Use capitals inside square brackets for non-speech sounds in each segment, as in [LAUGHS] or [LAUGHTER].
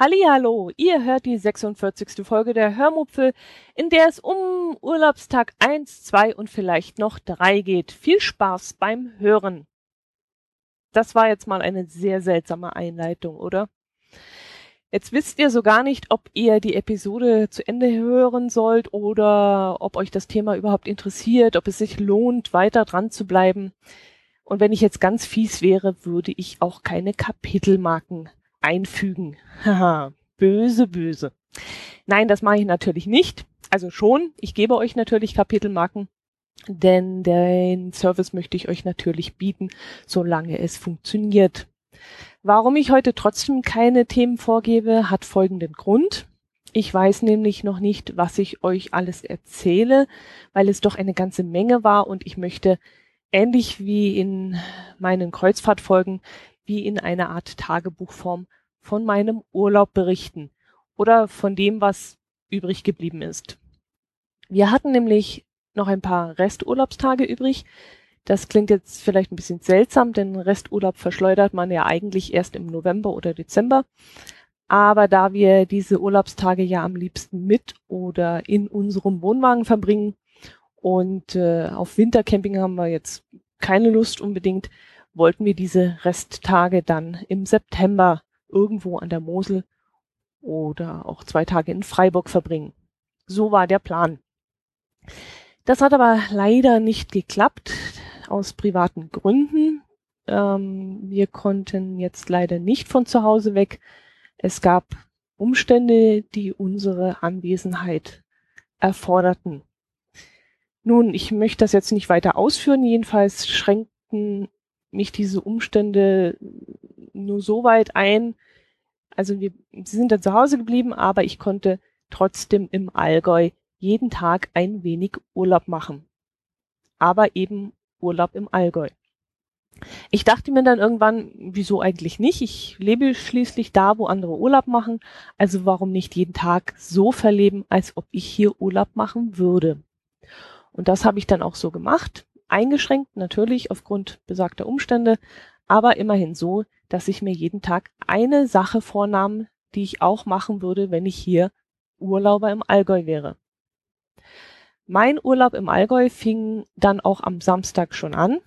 Hallo, ihr hört die 46. Folge der Hörmupfel, in der es um Urlaubstag 1, 2 und vielleicht noch 3 geht. Viel Spaß beim Hören. Das war jetzt mal eine sehr seltsame Einleitung, oder? Jetzt wisst ihr so gar nicht, ob ihr die Episode zu Ende hören sollt oder ob euch das Thema überhaupt interessiert, ob es sich lohnt, weiter dran zu bleiben. Und wenn ich jetzt ganz fies wäre, würde ich auch keine Kapitelmarken einfügen. [LAUGHS] Haha, böse, böse. Nein, das mache ich natürlich nicht. Also schon, ich gebe euch natürlich Kapitelmarken, denn den Service möchte ich euch natürlich bieten, solange es funktioniert. Warum ich heute trotzdem keine Themen vorgebe, hat folgenden Grund. Ich weiß nämlich noch nicht, was ich euch alles erzähle, weil es doch eine ganze Menge war und ich möchte ähnlich wie in meinen Kreuzfahrtfolgen wie in einer Art Tagebuchform von meinem Urlaub berichten oder von dem, was übrig geblieben ist. Wir hatten nämlich noch ein paar Resturlaubstage übrig. Das klingt jetzt vielleicht ein bisschen seltsam, denn Resturlaub verschleudert man ja eigentlich erst im November oder Dezember. Aber da wir diese Urlaubstage ja am liebsten mit oder in unserem Wohnwagen verbringen und äh, auf Wintercamping haben wir jetzt keine Lust unbedingt, wollten wir diese Resttage dann im September irgendwo an der Mosel oder auch zwei Tage in Freiburg verbringen. So war der Plan. Das hat aber leider nicht geklappt, aus privaten Gründen. Ähm, wir konnten jetzt leider nicht von zu Hause weg. Es gab Umstände, die unsere Anwesenheit erforderten. Nun, ich möchte das jetzt nicht weiter ausführen. Jedenfalls schränkten mich diese Umstände nur so weit ein. Also wir, sind dann zu Hause geblieben, aber ich konnte trotzdem im Allgäu jeden Tag ein wenig Urlaub machen. Aber eben Urlaub im Allgäu. Ich dachte mir dann irgendwann, wieso eigentlich nicht? Ich lebe schließlich da, wo andere Urlaub machen. Also warum nicht jeden Tag so verleben, als ob ich hier Urlaub machen würde? Und das habe ich dann auch so gemacht. Eingeschränkt natürlich aufgrund besagter Umstände, aber immerhin so, dass ich mir jeden Tag eine Sache vornahm, die ich auch machen würde, wenn ich hier Urlauber im Allgäu wäre. Mein Urlaub im Allgäu fing dann auch am Samstag schon an.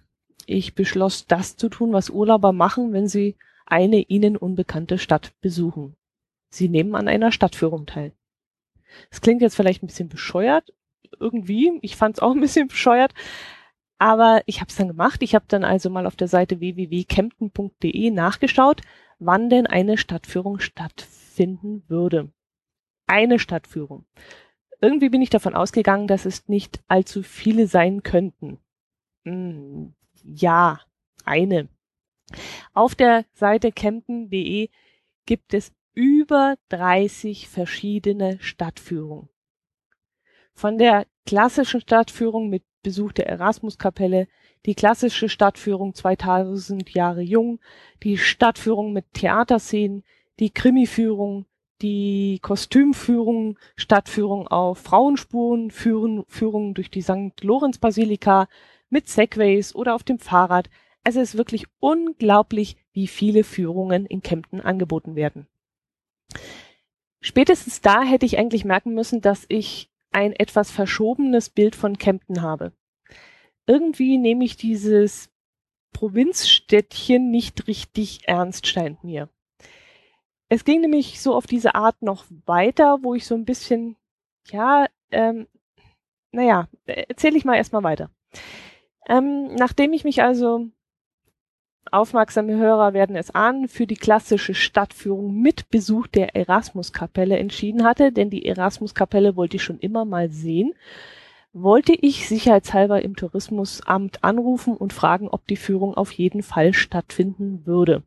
Ich beschloss, das zu tun, was Urlauber machen, wenn sie eine ihnen unbekannte Stadt besuchen. Sie nehmen an einer Stadtführung teil. Es klingt jetzt vielleicht ein bisschen bescheuert, irgendwie. Ich fand es auch ein bisschen bescheuert, aber ich habe es dann gemacht. Ich habe dann also mal auf der Seite www.kempten.de nachgeschaut, wann denn eine Stadtführung stattfinden würde. Eine Stadtführung. Irgendwie bin ich davon ausgegangen, dass es nicht allzu viele sein könnten. Hm, ja, eine. Auf der Seite kempten.de gibt es über 30 verschiedene Stadtführungen. Von der klassischen Stadtführung mit Besuch der Erasmuskapelle, die klassische Stadtführung 2000 Jahre jung, die Stadtführung mit Theaterszenen, die Krimiführung, die Kostümführung, Stadtführung auf Frauenspuren, Führen, Führung durch die St. Lorenz Basilika mit Segways oder auf dem Fahrrad. Also es ist wirklich unglaublich, wie viele Führungen in Kempten angeboten werden. Spätestens da hätte ich eigentlich merken müssen, dass ich ein etwas verschobenes Bild von Kempten habe. Irgendwie nehme ich dieses Provinzstädtchen nicht richtig ernst, scheint mir. Es ging nämlich so auf diese Art noch weiter, wo ich so ein bisschen, ja, ähm, naja, erzähle ich mal erstmal weiter. Ähm, nachdem ich mich also Aufmerksame Hörer werden es ahnen, für die klassische Stadtführung mit Besuch der Erasmuskapelle entschieden hatte, denn die Erasmuskapelle wollte ich schon immer mal sehen, wollte ich sicherheitshalber im Tourismusamt anrufen und fragen, ob die Führung auf jeden Fall stattfinden würde.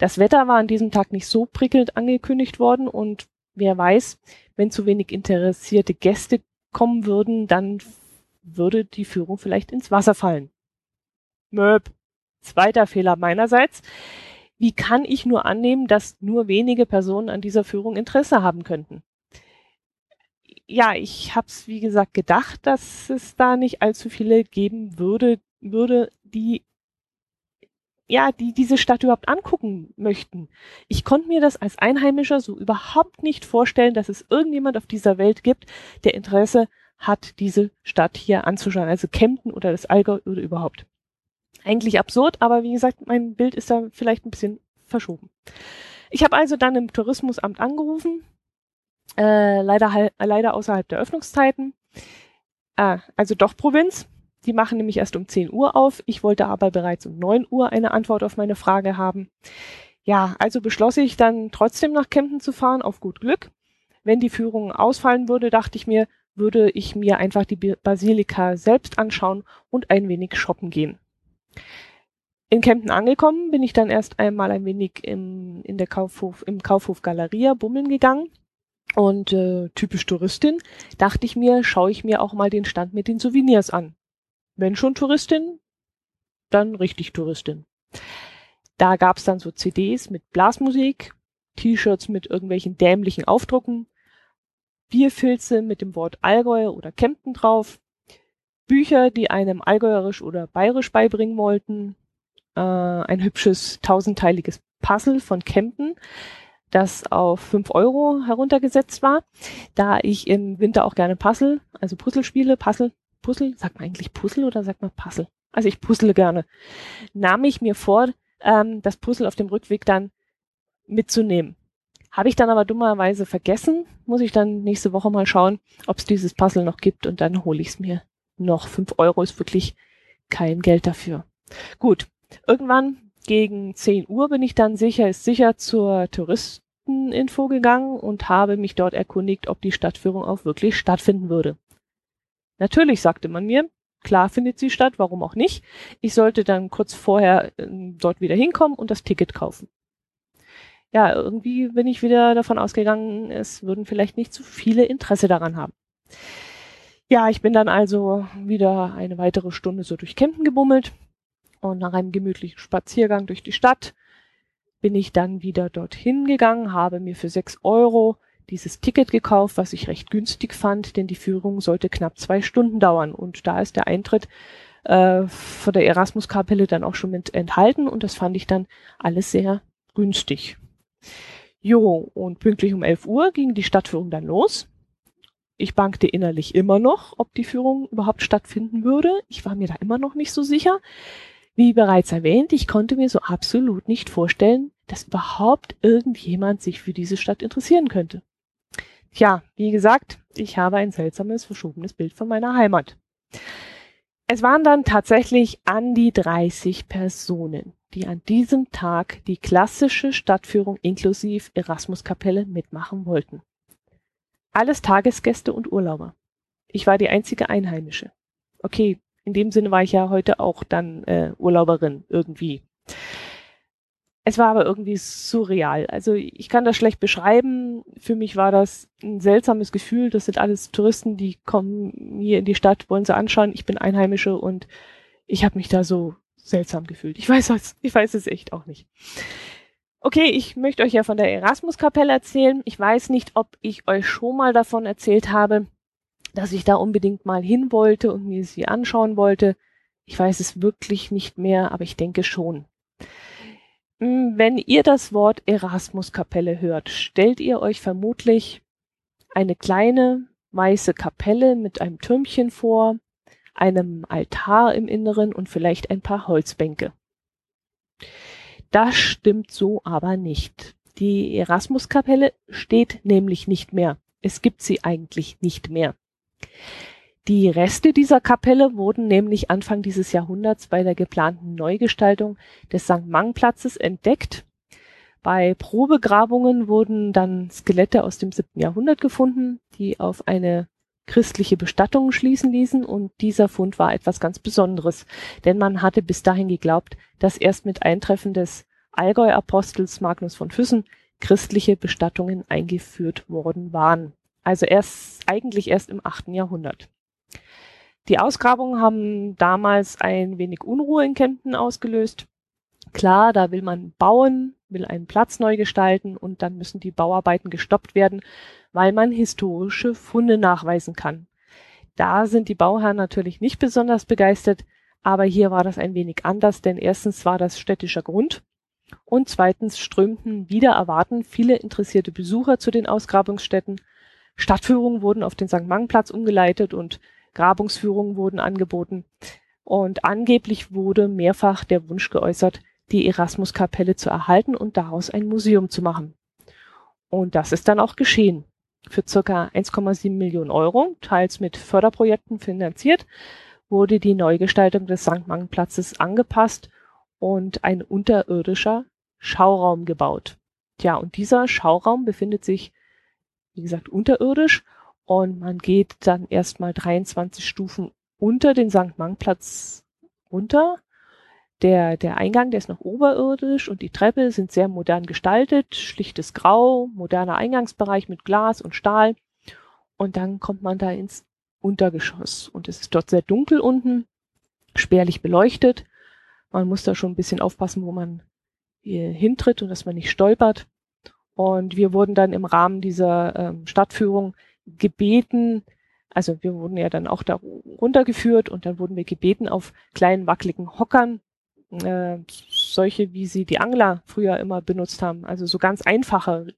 Das Wetter war an diesem Tag nicht so prickelnd angekündigt worden und wer weiß, wenn zu wenig interessierte Gäste kommen würden, dann würde die Führung vielleicht ins Wasser fallen. Möb. Zweiter Fehler meinerseits. Wie kann ich nur annehmen, dass nur wenige Personen an dieser Führung Interesse haben könnten? ja, ich habe es wie gesagt gedacht, dass es da nicht allzu viele geben würde, würde, die ja, die diese Stadt überhaupt angucken möchten. Ich konnte mir das als Einheimischer so überhaupt nicht vorstellen, dass es irgendjemand auf dieser Welt gibt, der Interesse hat, diese Stadt hier anzuschauen. Also Kempten oder das Allgäu oder überhaupt. Eigentlich absurd, aber wie gesagt, mein Bild ist da vielleicht ein bisschen verschoben. Ich habe also dann im Tourismusamt angerufen, äh, leider, leider außerhalb der Öffnungszeiten. Ah, also doch Provinz. Die machen nämlich erst um 10 Uhr auf. Ich wollte aber bereits um 9 Uhr eine Antwort auf meine Frage haben. Ja, also beschloss ich dann trotzdem nach Kempten zu fahren, auf gut Glück. Wenn die Führung ausfallen würde, dachte ich mir, würde ich mir einfach die Basilika selbst anschauen und ein wenig shoppen gehen. In Kempten angekommen bin ich dann erst einmal ein wenig im, in der Kaufhof, im Kaufhof Galeria bummeln gegangen. Und äh, typisch Touristin dachte ich mir, schaue ich mir auch mal den Stand mit den Souvenirs an. Wenn schon Touristin, dann richtig Touristin. Da gab's dann so CDs mit Blasmusik, T-Shirts mit irgendwelchen dämlichen Aufdrucken, Bierfilze mit dem Wort Allgäu oder Kempten drauf, Bücher, die einem Allgäuerisch oder Bayerisch beibringen wollten, äh, ein hübsches tausendteiliges Puzzle von Kempten, das auf fünf Euro heruntergesetzt war. Da ich im Winter auch gerne Puzzle, also Puzzle spiele, Puzzle, Puzzle, sagt man eigentlich Puzzle oder sagt man Puzzle? Also ich puzzle gerne. Nahm ich mir vor, ähm, das Puzzle auf dem Rückweg dann mitzunehmen. Habe ich dann aber dummerweise vergessen, muss ich dann nächste Woche mal schauen, ob es dieses Puzzle noch gibt und dann hole ich es mir noch. Fünf Euro ist wirklich kein Geld dafür. Gut, irgendwann gegen 10 Uhr bin ich dann sicher, ist sicher zur Touristeninfo gegangen und habe mich dort erkundigt, ob die Stadtführung auch wirklich stattfinden würde. Natürlich sagte man mir, klar findet sie statt, warum auch nicht. Ich sollte dann kurz vorher äh, dort wieder hinkommen und das Ticket kaufen. Ja, irgendwie bin ich wieder davon ausgegangen, es würden vielleicht nicht zu viele Interesse daran haben. Ja, ich bin dann also wieder eine weitere Stunde so durch Kempten gebummelt und nach einem gemütlichen Spaziergang durch die Stadt bin ich dann wieder dorthin gegangen, habe mir für sechs Euro dieses Ticket gekauft, was ich recht günstig fand, denn die Führung sollte knapp zwei Stunden dauern und da ist der Eintritt äh, von der Erasmus-Kapelle dann auch schon mit enthalten und das fand ich dann alles sehr günstig. Jo, und pünktlich um 11 Uhr ging die Stadtführung dann los. Ich bankte innerlich immer noch, ob die Führung überhaupt stattfinden würde. Ich war mir da immer noch nicht so sicher. Wie bereits erwähnt, ich konnte mir so absolut nicht vorstellen, dass überhaupt irgendjemand sich für diese Stadt interessieren könnte. Tja, wie gesagt, ich habe ein seltsames, verschobenes Bild von meiner Heimat. Es waren dann tatsächlich an die 30 Personen, die an diesem Tag die klassische Stadtführung inklusive Erasmuskapelle mitmachen wollten. Alles Tagesgäste und Urlauber. Ich war die einzige Einheimische. Okay, in dem Sinne war ich ja heute auch dann äh, Urlauberin irgendwie. Es war aber irgendwie surreal. Also ich kann das schlecht beschreiben. Für mich war das ein seltsames Gefühl. Das sind alles Touristen, die kommen hier in die Stadt, wollen sie anschauen. Ich bin Einheimische und ich habe mich da so seltsam gefühlt. Ich weiß es, ich weiß es echt auch nicht. Okay, ich möchte euch ja von der Erasmus-Kapelle erzählen. Ich weiß nicht, ob ich euch schon mal davon erzählt habe dass ich da unbedingt mal hin wollte und mir sie anschauen wollte. Ich weiß es wirklich nicht mehr, aber ich denke schon. Hm, wenn ihr das Wort Erasmus-Kapelle hört, stellt ihr euch vermutlich eine kleine weiße Kapelle mit einem Türmchen vor, einem Altar im Inneren und vielleicht ein paar Holzbänke. Das stimmt so aber nicht. Die Erasmus-Kapelle steht nämlich nicht mehr. Es gibt sie eigentlich nicht mehr. Die Reste dieser Kapelle wurden nämlich Anfang dieses Jahrhunderts bei der geplanten Neugestaltung des St. Mang-Platzes entdeckt. Bei Probegrabungen wurden dann Skelette aus dem siebten Jahrhundert gefunden, die auf eine christliche Bestattung schließen ließen und dieser Fund war etwas ganz Besonderes, denn man hatte bis dahin geglaubt, dass erst mit Eintreffen des Allgäu-Apostels Magnus von Füssen christliche Bestattungen eingeführt worden waren. Also erst, eigentlich erst im achten Jahrhundert. Die Ausgrabungen haben damals ein wenig Unruhe in Kempten ausgelöst. Klar, da will man bauen, will einen Platz neu gestalten und dann müssen die Bauarbeiten gestoppt werden, weil man historische Funde nachweisen kann. Da sind die Bauherren natürlich nicht besonders begeistert, aber hier war das ein wenig anders, denn erstens war das städtischer Grund und zweitens strömten wieder erwarten viele interessierte Besucher zu den Ausgrabungsstätten. Stadtführungen wurden auf den St. Mangplatz umgeleitet und Grabungsführungen wurden angeboten. Und angeblich wurde mehrfach der Wunsch geäußert, die Erasmuskapelle zu erhalten und daraus ein Museum zu machen. Und das ist dann auch geschehen. Für circa 1,7 Millionen Euro, teils mit Förderprojekten finanziert, wurde die Neugestaltung des St. Mangplatzes angepasst und ein unterirdischer Schauraum gebaut. Ja, und dieser Schauraum befindet sich, wie gesagt, unterirdisch und man geht dann erstmal 23 Stufen unter den St. Mangplatz runter der, der Eingang, der ist noch oberirdisch und die Treppe sind sehr modern gestaltet, schlichtes Grau, moderner Eingangsbereich mit Glas und Stahl. Und dann kommt man da ins Untergeschoss und es ist dort sehr dunkel unten, spärlich beleuchtet. Man muss da schon ein bisschen aufpassen, wo man hier hintritt und dass man nicht stolpert. Und wir wurden dann im Rahmen dieser ähm, Stadtführung gebeten, also wir wurden ja dann auch da runtergeführt und dann wurden wir gebeten, auf kleinen wackeligen Hockern äh, solche, wie sie die Angler früher immer benutzt haben. Also so ganz einfache,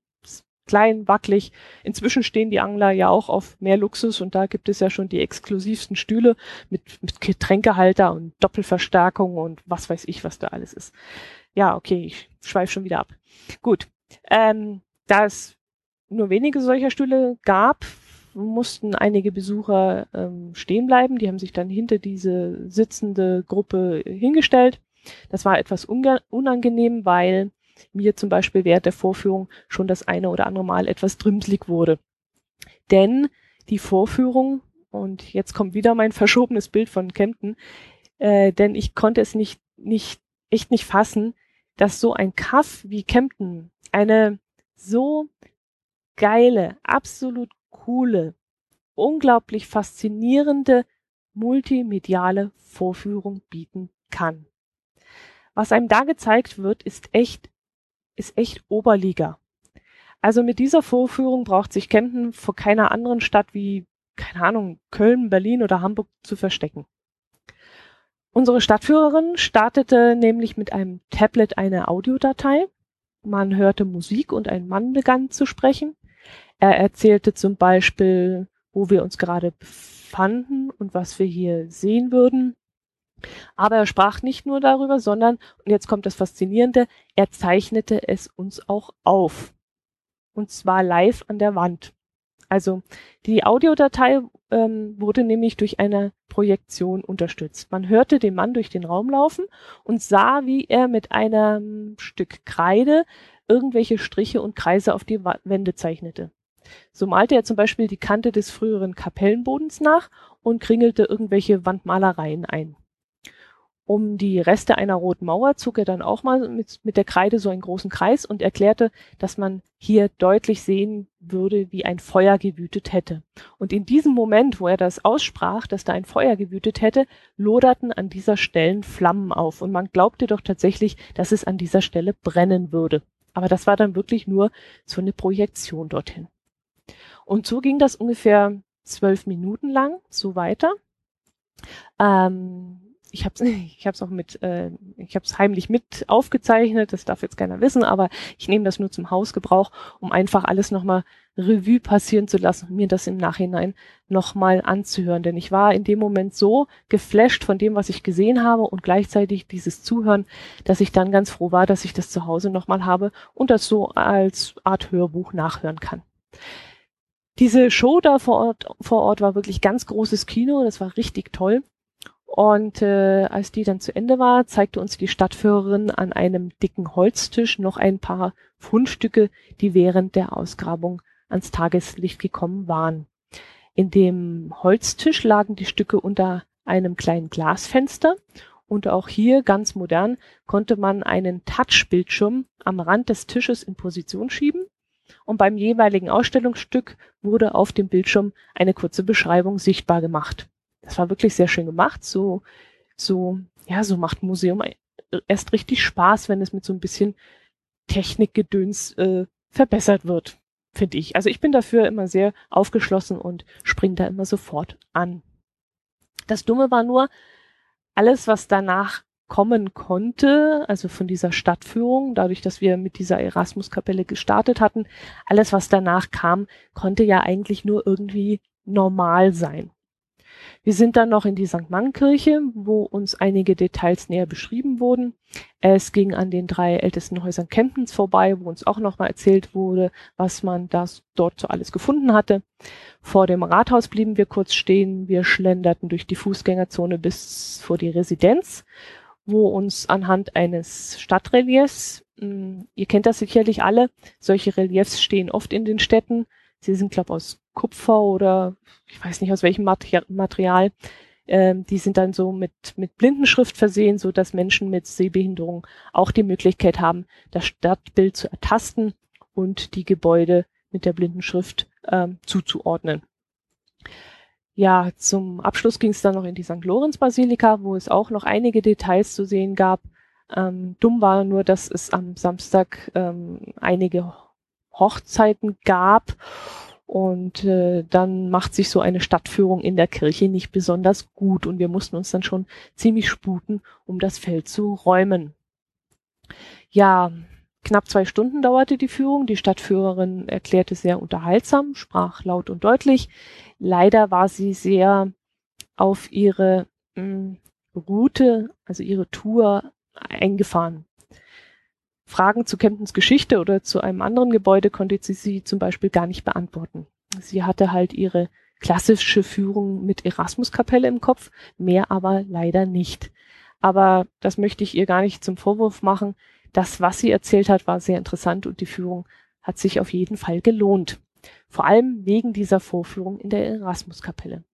klein, wackelig. Inzwischen stehen die Angler ja auch auf mehr Luxus und da gibt es ja schon die exklusivsten Stühle mit, mit Getränkehalter und Doppelverstärkung und was weiß ich, was da alles ist. Ja, okay, ich schweife schon wieder ab. Gut. Ähm, da es nur wenige solcher Stühle gab, mussten einige Besucher ähm, stehen bleiben. Die haben sich dann hinter diese sitzende Gruppe hingestellt. Das war etwas unangenehm, weil mir zum Beispiel während der Vorführung schon das eine oder andere Mal etwas drümselig wurde. Denn die Vorführung, und jetzt kommt wieder mein verschobenes Bild von Kempten, äh, denn ich konnte es nicht, nicht, echt nicht fassen, dass so ein Kaff wie Kempten eine so geile, absolut coole, unglaublich faszinierende multimediale Vorführung bieten kann was einem da gezeigt wird, ist echt, ist echt Oberliga. Also mit dieser Vorführung braucht sich Kempten vor keiner anderen Stadt wie, keine Ahnung, Köln, Berlin oder Hamburg zu verstecken. Unsere Stadtführerin startete nämlich mit einem Tablet eine Audiodatei. Man hörte Musik und ein Mann begann zu sprechen. Er erzählte zum Beispiel, wo wir uns gerade befanden und was wir hier sehen würden. Aber er sprach nicht nur darüber, sondern, und jetzt kommt das Faszinierende, er zeichnete es uns auch auf. Und zwar live an der Wand. Also die Audiodatei ähm, wurde nämlich durch eine Projektion unterstützt. Man hörte den Mann durch den Raum laufen und sah, wie er mit einem Stück Kreide irgendwelche Striche und Kreise auf die Wände zeichnete. So malte er zum Beispiel die Kante des früheren Kapellenbodens nach und kringelte irgendwelche Wandmalereien ein um die Reste einer roten Mauer zog er dann auch mal mit, mit der Kreide so einen großen Kreis und erklärte, dass man hier deutlich sehen würde, wie ein Feuer gewütet hätte. Und in diesem Moment, wo er das aussprach, dass da ein Feuer gewütet hätte, loderten an dieser Stelle Flammen auf und man glaubte doch tatsächlich, dass es an dieser Stelle brennen würde. Aber das war dann wirklich nur so eine Projektion dorthin. Und so ging das ungefähr zwölf Minuten lang, so weiter. Ähm, ich habe [LAUGHS] ich hab's auch mit, äh, ich habe es heimlich mit aufgezeichnet, das darf jetzt keiner wissen, aber ich nehme das nur zum Hausgebrauch, um einfach alles nochmal Revue passieren zu lassen, mir das im Nachhinein nochmal anzuhören. Denn ich war in dem Moment so geflasht von dem, was ich gesehen habe und gleichzeitig dieses Zuhören, dass ich dann ganz froh war, dass ich das zu Hause nochmal habe und das so als Art Hörbuch nachhören kann. Diese Show da vor Ort, vor Ort war wirklich ganz großes Kino, das war richtig toll. Und äh, als die dann zu Ende war, zeigte uns die Stadtführerin an einem dicken Holztisch noch ein paar Fundstücke, die während der Ausgrabung ans Tageslicht gekommen waren. In dem Holztisch lagen die Stücke unter einem kleinen Glasfenster und auch hier ganz modern konnte man einen Touchbildschirm am Rand des Tisches in Position schieben und beim jeweiligen Ausstellungsstück wurde auf dem Bildschirm eine kurze Beschreibung sichtbar gemacht das war wirklich sehr schön gemacht. So, so, ja, so macht Museum erst richtig Spaß, wenn es mit so ein bisschen Technikgedöns äh, verbessert wird, finde ich. Also ich bin dafür immer sehr aufgeschlossen und springe da immer sofort an. Das Dumme war nur, alles, was danach kommen konnte, also von dieser Stadtführung, dadurch, dass wir mit dieser Erasmus-Kapelle gestartet hatten, alles, was danach kam, konnte ja eigentlich nur irgendwie normal sein. Wir sind dann noch in die St. Mann-Kirche, wo uns einige Details näher beschrieben wurden. Es ging an den drei ältesten Häusern Kemptens vorbei, wo uns auch nochmal erzählt wurde, was man das dort so alles gefunden hatte. Vor dem Rathaus blieben wir kurz stehen. Wir schlenderten durch die Fußgängerzone bis vor die Residenz, wo uns anhand eines Stadtreliefs, mh, hm, ihr kennt das sicherlich alle, solche Reliefs stehen oft in den Städten. Sie sind, glaube aus Kupfer oder ich weiß nicht aus welchem Material. Ähm, die sind dann so mit, mit Blindenschrift versehen, so dass Menschen mit Sehbehinderung auch die Möglichkeit haben, das Stadtbild zu ertasten und die Gebäude mit der Blindenschrift ähm, zuzuordnen. Ja, zum Abschluss ging es dann noch in die St. Lorenz-Basilika, wo es auch noch einige Details zu sehen gab. Ähm, dumm war nur, dass es am Samstag ähm, einige Hochzeiten gab und äh, dann macht sich so eine Stadtführung in der Kirche nicht besonders gut und wir mussten uns dann schon ziemlich sputen, um das Feld zu räumen. Ja, knapp zwei Stunden dauerte die Führung. Die Stadtführerin erklärte sehr unterhaltsam, sprach laut und deutlich. Leider war sie sehr auf ihre mh, hm, Route, also ihre Tour eingefahren. Fragen zu Kemptens Geschichte oder zu einem anderen Gebäude konnte sie, sie zum Beispiel gar nicht beantworten. Sie hatte halt ihre klassische Führung mit Erasmuskapelle im Kopf, mehr aber leider nicht. Aber das möchte ich ihr gar nicht zum Vorwurf machen. Das, was sie erzählt hat, war sehr interessant und die Führung hat sich auf jeden Fall gelohnt. Vor allem wegen dieser Vorführung in der Erasmuskapelle.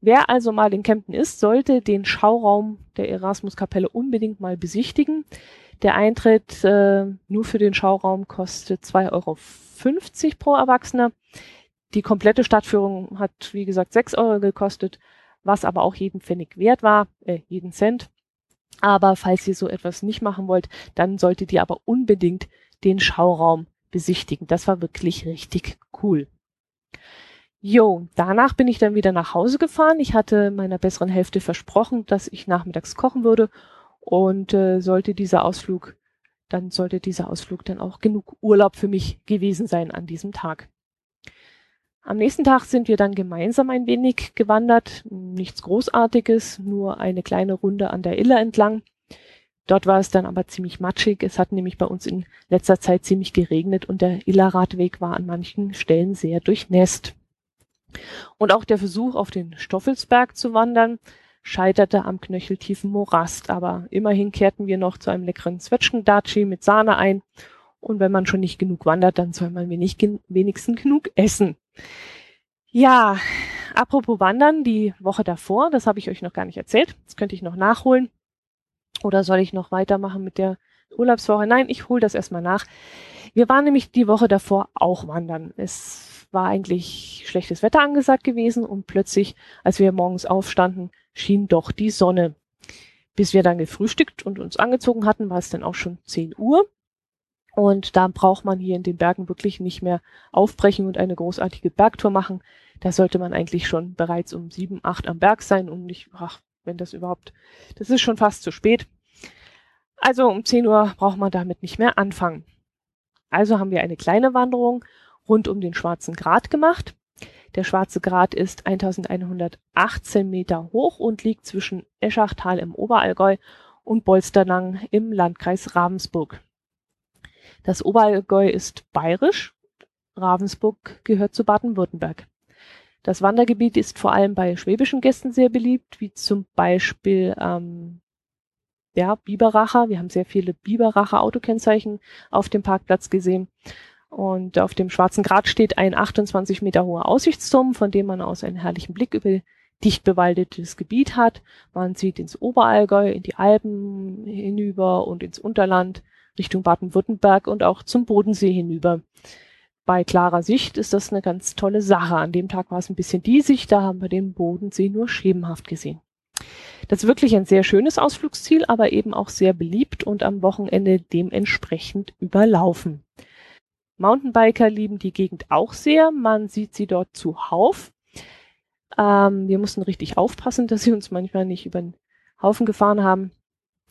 Wer also mal in Kempten ist, sollte den Schauraum der Erasmuskapelle unbedingt mal besichtigen. Der Eintritt äh, nur für den Schauraum kostet 2,50 Euro pro Erwachsener. Die komplette Stadtführung hat, wie gesagt, 6 Euro gekostet, was aber auch jeden Pfennig wert war, äh, jeden Cent. Aber falls ihr so etwas nicht machen wollt, dann solltet ihr aber unbedingt den Schauraum besichtigen. Das war wirklich richtig cool. Jo, danach bin ich dann wieder nach Hause gefahren. Ich hatte meiner besseren Hälfte versprochen, dass ich nachmittags kochen würde und äh, sollte dieser Ausflug, dann sollte dieser Ausflug dann auch genug Urlaub für mich gewesen sein an diesem Tag. Am nächsten Tag sind wir dann gemeinsam ein wenig gewandert. Nichts Großartiges, nur eine kleine Runde an der Iller entlang. Dort war es dann aber ziemlich matschig. Es hat nämlich bei uns in letzter Zeit ziemlich geregnet und der Illerradweg war an manchen Stellen sehr durchnässt. Und auch der Versuch, auf den Stoffelsberg zu wandern, scheiterte am knöcheltiefen Morast, aber immerhin kehrten wir noch zu einem leckeren Zwetschgendatschi mit Sahne ein. Und wenn man schon nicht genug wandert, dann soll man wenig, wenigstens genug essen. Ja, apropos Wandern, die Woche davor, das habe ich euch noch gar nicht erzählt, das könnte ich noch nachholen. Oder soll ich noch weitermachen mit der Urlaubswoche? Nein, ich hole das erstmal nach. Wir waren nämlich die Woche davor auch wandern. Es war eigentlich schlechtes Wetter angesagt gewesen und plötzlich, als wir morgens aufstanden, schien doch die Sonne. Bis wir dann gefrühstückt und uns angezogen hatten, war es dann auch schon 10 Uhr. Und da braucht man hier in den Bergen wirklich nicht mehr aufbrechen und eine großartige Bergtour machen. Da sollte man eigentlich schon bereits um sieben, acht am Berg sein und nicht, ach, wenn das überhaupt, das ist schon fast zu spät. Also um 10 Uhr braucht man damit nicht mehr anfangen. Also haben wir eine kleine Wanderung rund um den Schwarzen Grat gemacht. Der Schwarze Grat ist 1118 Meter hoch und liegt zwischen Eschachtal im Oberallgäu und Bolsternang im Landkreis Ravensburg. Das Oberallgäu ist bayerisch, Ravensburg gehört zu Baden-Württemberg. Das Wandergebiet ist vor allem bei schwäbischen Gästen sehr beliebt, wie zum Beispiel ähm, ja, Biberacher. Wir haben sehr viele Biberacher Autokennzeichen auf dem Parkplatz gesehen. Und auf dem Schwarzen Grat steht ein 28 Meter hoher Aussichtsturm, von dem man aus einen herrlichen Blick über dicht bewaldetes Gebiet hat. Man sieht ins Oberallgäu, in die Alpen hinüber und ins Unterland Richtung Baden-Württemberg und auch zum Bodensee hinüber. Bei klarer Sicht ist das eine ganz tolle Sache. An dem Tag war es ein bisschen diesig, da haben wir den Bodensee nur schemenhaft gesehen. Das ist wirklich ein sehr schönes Ausflugsziel, aber eben auch sehr beliebt und am Wochenende dementsprechend überlaufen. Mountainbiker lieben die Gegend auch sehr. Man sieht sie dort zuhauf. Ähm, wir mussten richtig aufpassen, [LAUGHS] dass sie uns manchmal nicht über den Haufen gefahren haben.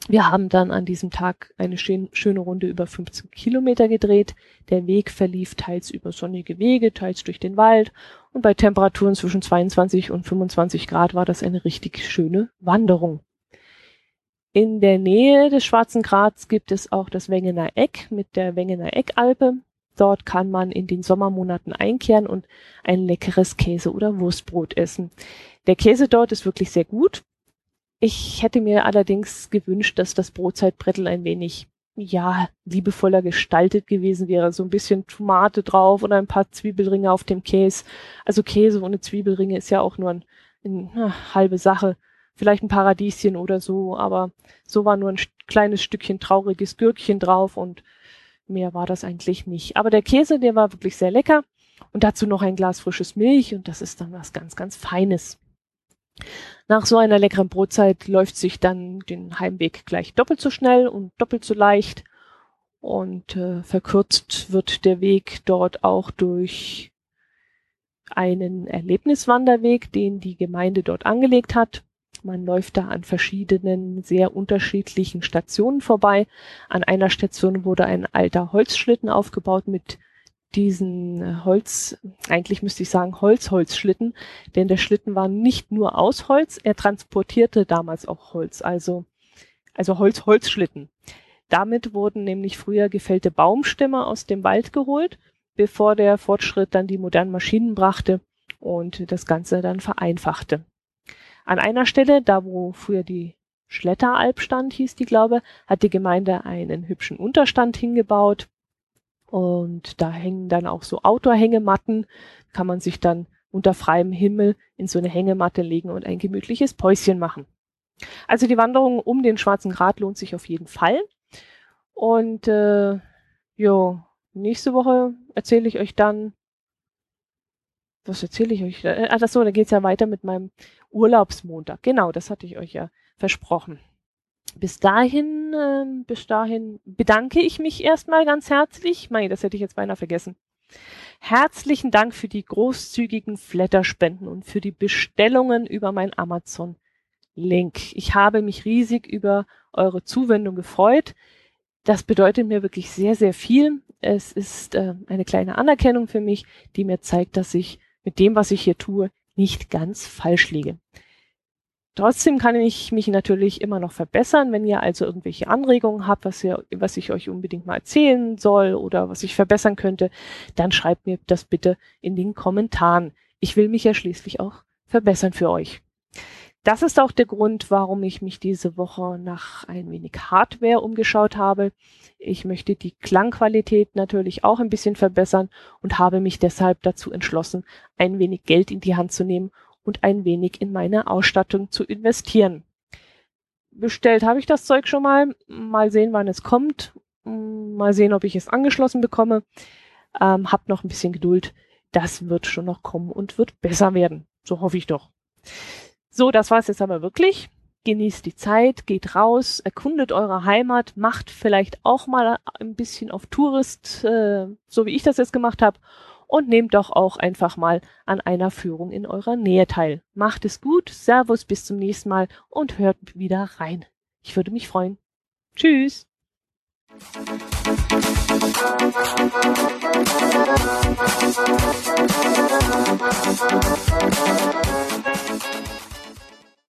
Wir haben dann an diesem Tag eine schön, schöne Runde über 15 Kilometer gedreht. Der Weg verlief teils über sonnige Wege, teils durch den Wald und bei Temperaturen zwischen 22 und 25 Grad war das eine richtig schöne Wanderung. In der Nähe des Schwarzen Grats gibt es auch das Wengener Eck mit der Wengener Eckalpe. Dort kann man in den Sommermonaten einkehren und ein leckeres Käse- oder Wurstbrot essen. Der Käse dort ist wirklich sehr gut. Ich hätte mir allerdings gewünscht, dass das Brotzeitbrettel ein wenig, ja, liebevoller gestaltet gewesen wäre. So ein bisschen Tomate drauf oder ein paar Zwiebelringe auf dem Käse. Also Käse ohne Zwiebelringe ist ja auch nur ein, eine na, halbe Sache. Vielleicht ein Paradieschen oder so, aber so war nur ein kleines Stückchen trauriges Gürkchen drauf und mehr war das eigentlich nicht. Aber der Käse, der war wirklich sehr lecker. Und dazu noch ein Glas frisches Milch und das ist dann was ganz, ganz Feines. Nach so einer leckeren Brotzeit läuft sich dann den Heimweg gleich doppelt so schnell und doppelt so leicht. Und äh, verkürzt wird der Weg dort auch durch einen Erlebniswanderweg, den die Gemeinde dort angelegt hat. Man läuft da an verschiedenen, sehr unterschiedlichen Stationen vorbei. An einer Station wurde ein alter Holzschlitten aufgebaut mit diesen Holz, eigentlich müsste ich sagen Holz-Holzschlitten, denn der Schlitten war nicht nur aus Holz, er transportierte damals auch Holz, also, also Holz-Holzschlitten. Damit wurden nämlich früher gefällte Baumstämme aus dem Wald geholt, bevor der Fortschritt dann die modernen Maschinen brachte und das Ganze dann vereinfachte. An einer Stelle, da wo früher die Schletteralp stand, hieß die, glaube, hat die Gemeinde einen hübschen Unterstand hingebaut. Und da hängen dann auch so Outdoor-Hängematten. Kann man sich dann unter freiem Himmel in so eine Hängematte legen und ein gemütliches Päuschen machen. Also die Wanderung um den Schwarzen Grat lohnt sich auf jeden Fall. Und äh, jo, nächste Woche erzähle ich euch dann, was erzähle ich euch? Äh, ach so, da geht's ja weiter mit meinem Urlaubsmontag. Genau, das hatte ich euch ja versprochen. Bis dahin, äh, bis dahin bedanke ich mich erstmal ganz herzlich. Mei, das hätte ich jetzt beinahe vergessen. Herzlichen Dank für die großzügigen Flatterspenden und für die Bestellungen über mein Amazon-Link. Ich habe mich riesig über eure Zuwendung gefreut. Das bedeutet mir wirklich sehr, sehr viel. Es ist äh, eine kleine Anerkennung für mich, die mir zeigt, dass ich mit dem, was ich hier tue, nicht ganz falsch liege. Trotzdem kann ich mich natürlich immer noch verbessern. Wenn ihr also irgendwelche Anregungen habt, was, ihr, was ich euch unbedingt mal erzählen soll oder was ich verbessern könnte, dann schreibt mir das bitte in den Kommentaren. Ich will mich ja schließlich auch verbessern für euch. Das ist auch der Grund, warum ich mich diese Woche nach ein wenig Hardware umgeschaut habe. Ich möchte die Klangqualität natürlich auch ein bisschen verbessern und habe mich deshalb dazu entschlossen, ein wenig Geld in die Hand zu nehmen und ein wenig in meine Ausstattung zu investieren. Bestellt habe ich das Zeug schon mal. Mal sehen, wann es kommt. Mal sehen, ob ich es angeschlossen bekomme. Ähm, hab noch ein bisschen Geduld. Das wird schon noch kommen und wird besser werden. So hoffe ich doch. So, das war's jetzt aber wirklich. Genießt die Zeit, geht raus, erkundet eure Heimat, macht vielleicht auch mal ein bisschen auf Tourist, äh, so wie ich das jetzt gemacht habe, und nehmt doch auch einfach mal an einer Führung in eurer Nähe teil. Macht es gut, Servus, bis zum nächsten Mal und hört wieder rein. Ich würde mich freuen. Tschüss.